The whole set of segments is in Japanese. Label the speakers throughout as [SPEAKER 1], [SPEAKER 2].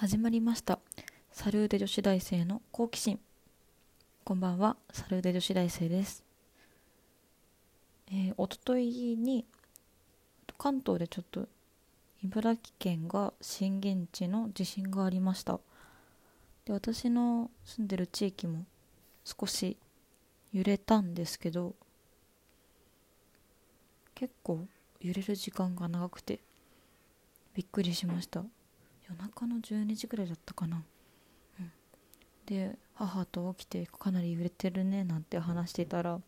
[SPEAKER 1] 始まりました。サルーデ女子大生の好奇心。こんばんは。サルーデ女子大生です。えー、おとといに関東でちょっと茨城県が震源地の地震がありました。で私の住んでる地域も少し揺れたんですけど結構揺れる時間が長くてびっくりしました。夜中の12時ぐらいだったかな、うん、で母と起きてかなり揺れてるねなんて話してたら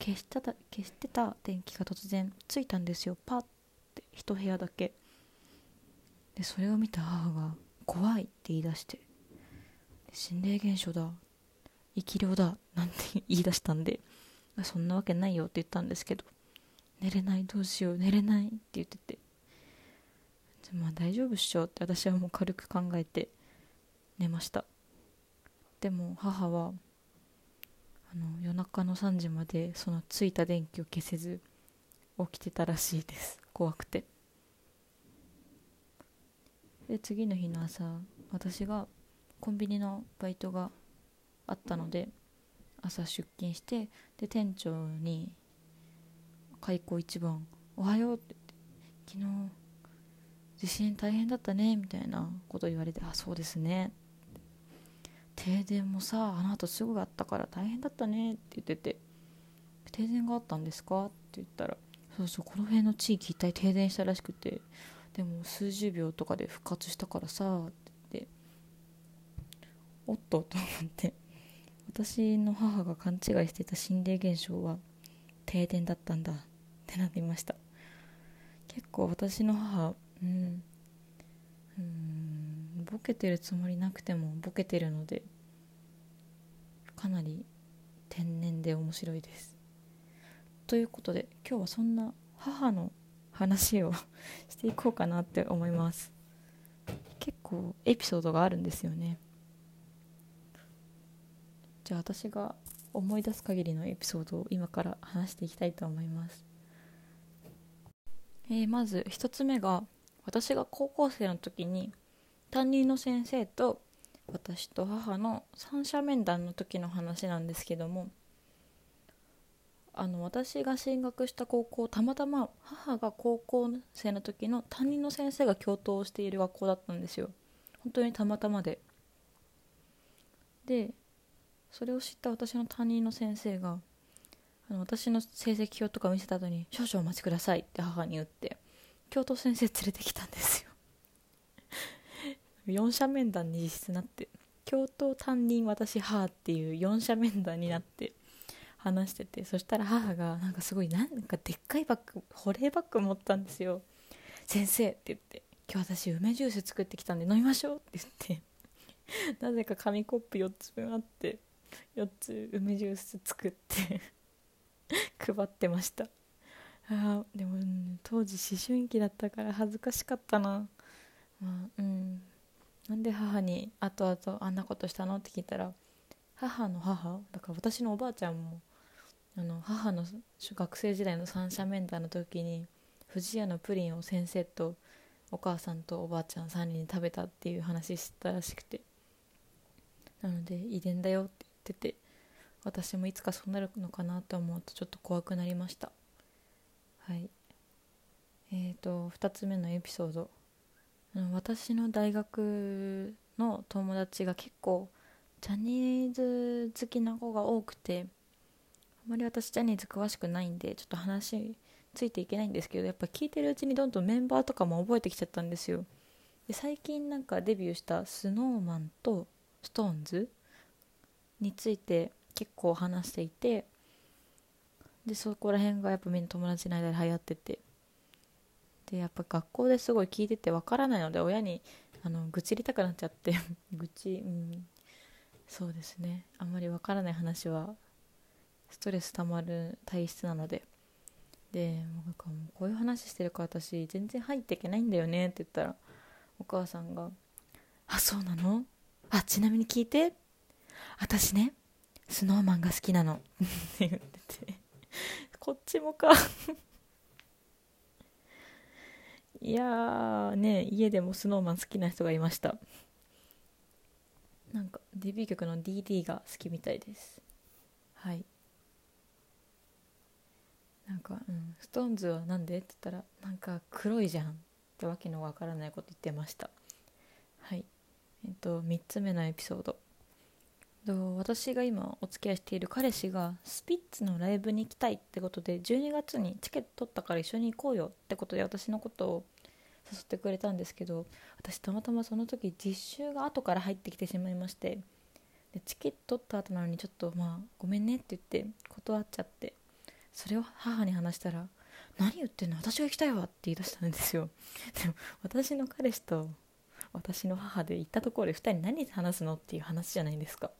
[SPEAKER 1] 消した消してた電気が突然ついたんですよ。パッて一部屋だけ。でそれを見た母が「怖い」って言い出して「心霊現象だ。生き量だ」なんて言い出したんで「そんなわけないよ」って言ったんですけど「寝れないどうしよう寝れない」って言ってて。まあ大丈夫っしょって私はもう軽く考えて寝ました。でも母はあの夜中の3時までそのついた電気を消せず起きてたらしいです。怖くて。で次の日の朝私がコンビニのバイトがあったので朝出勤してで店長に開口一番「おはよう」って言って昨日地震大変だったねみたいなこと言われてあそうですね停電もさあの後すぐあったから大変だったねって言ってて停電があったんですか？って言ったらそうそうこの辺の地域一体停電したらしくてでも数十秒とかで復活したからさって言っておっとと思って私の母が勘違いしてた心霊現象は停電だったんだってなっていました。結構私の母うん。うん。ボケてるつもりなくてもボケてるのでかなり天然で面白いです。ということで今日はそんな母の話を していこうかなって思います。結構エピソードがあるんですよね。じゃあ私が思い出す限りのエピソードを今から話していきたいと思います、えー、まず1つ目が私が高校生の時に担任の先生と私と母の三者面談の時の話なんですけどもあの私が進学した高校たまたま母が高校生の時の担任の先生が教頭をしている学校だったんですよ。本当にたまたまで。でそれを知った私の担任の先生があの私の成績表とか見せた後に「少々お待ちください」って母に言って教頭先生連れてきたんですよ。4者面談に実質なって教頭担任私母っていう4者面談になって話しててそしたら母がなんかすごいなんかでっかいバッグ保冷バッグ持ったんですよ。先生って言って今日私梅ジュース作ってきたんで飲みましょうって言ってなぜか紙コップ4つ分あって4つ梅ジュース作って配ってました。あでも、うん、当時思春期だったから恥ずかしかったな。まあうん。なんで母に後々あんなことしたの？って聞いたら母の母？だから私のおばあちゃんもあの母の学生時代の三者面談の時に不二家のプリンを先生とお母さんとおばあちゃん3人に食べたっていう話したらしくて。なので遺伝だよって言ってて私もいつかそうなるのかなと思うとちょっと怖くなりました。はい。えーと、2つ目のエピソード。私の大学の友達が結構ジャニーズ好きな子が多くてあまり私ジャニーズ詳しくないんでちょっと話ついていけないんですけどやっぱ聞いてるうちにどんどんメンバーとかも覚えてきちゃったんですよ。で最近なんかデビューした snowman と SixTONES について結構話していてでそこら辺がやっぱみんな友達の間で流行ってて。でやっぱ学校ですごい聞いててわからないので親にあの愚痴りたくなっちゃって。愚痴うん。そうですね。あんまりわからない話はストレス溜まる体質なので。でなんかもうこういう話してるから私全然入っていけないんだよねって言ったらお母さんが「あそうなの？あちなみに聞いて。私ねスノーマンが好きなの」って言ってて。こっちもか。いやーね家でも SnowMan 好きな人がいました。なんかデビュー曲の DD が好きみたいです。はい。なんか、うん、ストーンズはなんで？って言ったらなんか黒いじゃんってわけのわからないこと言ってました。はい。えっと3つ目のエピソード。私が今お付き合いしている彼氏がスピッツのライブに行きたいってことで12月にチケット取ったから一緒に行こうよってことで私のことを誘ってくれたんですけど私たまたまその時実習が後から入ってきてしまいましてでチケット取った後なのにちょっとまあごめんねって言って断っちゃってそれを母に話したら「何言ってんの？私が行きたいわ」って言い出したんですよ。でも私の彼氏と私の母で行ったところで2人何話すのっていう話じゃないですか。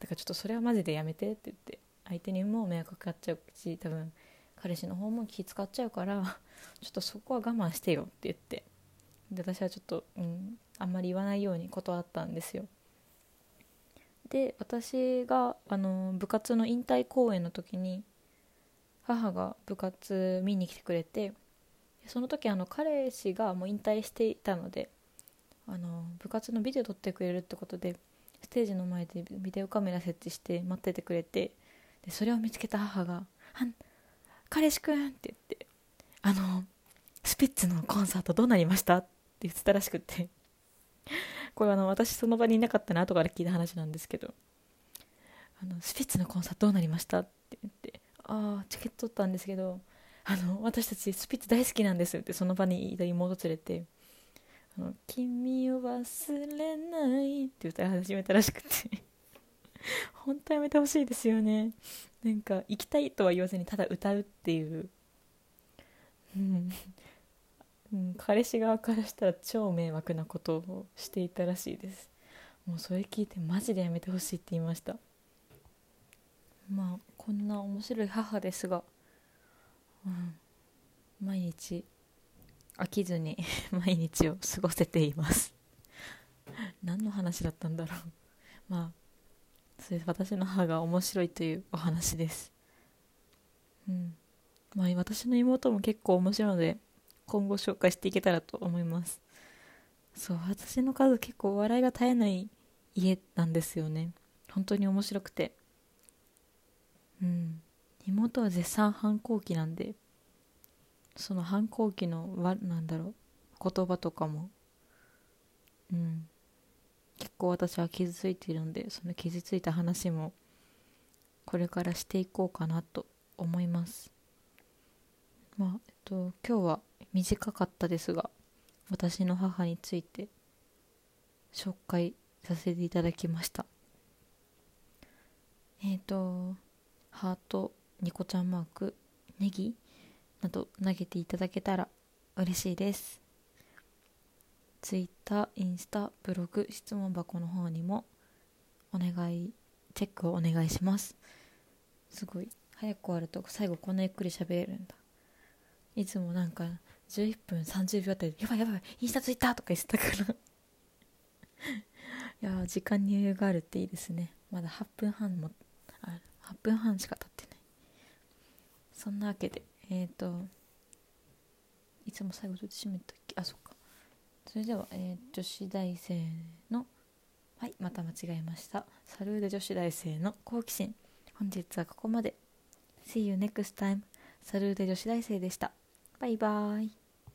[SPEAKER 1] だからちょっとそれはマジでやめてって言って相手にも迷惑かかっちゃうし多分彼氏の方も気使っちゃうからちょっとそこは我慢してよって言ってで私はちょっと、うん、あんまり言わないように断ったんですよ。で私があの部活の引退公演の時に母が部活見に来てくれてその時あの彼氏がもう引退していたのであの部活のビデオ撮ってくれるってことでステージの前でビデオカメラ設置して待っててくれてでそれを見つけた母が「彼氏くん」って言って「あのスピッツのコンサートどうなりました?」って言ってたらしくて これあの私その場にいなかったの後から聞いた話なんですけど「あのスピッツのコンサートどうなりました?」って言って「ああチケット取ったんですけどあの私たちスピッツ大好きなんです」ってその場にいた妹連れて「君を忘れない」って歌い始めたらしくて。本当やめてほしいですよね。なんか行きたいとは言わずにただ歌うっていう。うん、うん、彼氏側からしたら超迷惑なことをしていたらしいです。もうそれ聞いてマジでやめてほしいって言いました。まあこんな面白い母ですが、うん、毎日飽きずに 毎日を過ごせています。何の話だったんだろう。まあそれ私の母が面白いというお話です。うん。まあ私の妹も結構面白いので今後紹介していけたらと思います。そう私の家族結構笑いが絶えない家なんですよね。本当に面白くて。うん。妹は絶賛反抗期なんでその反抗期のなんだろう言葉とかもうん結構私は傷ついているのでその傷ついた話もこれからしていこうかなと思います。まあえっと今日は短かったですが私の母について紹介させていただきました。えっ、とハートニコちゃんマークネギなど投げていただけたら嬉しいです。Twitter、インスタ、ブログ、質問箱の方にもお願いチェックをお願いします。すごい。早く終わると最後こんなゆっくり喋れるんだ。いつもなんか11分30秒あたりやばいやばいインスタツイッターとか言ってたから。いや時間に余裕があるっていいですね。まだ8分半もあ8分半しか経ってない。そんなわけでえっ、ー、といつも最後どうやって締めたっけ？あそっか。それでは、えー、女子大生のはいまた間違えました。サルーデ女子大生の好奇心。本日はここまで。See you next time サルーデ女子大生でした。バイバーイ。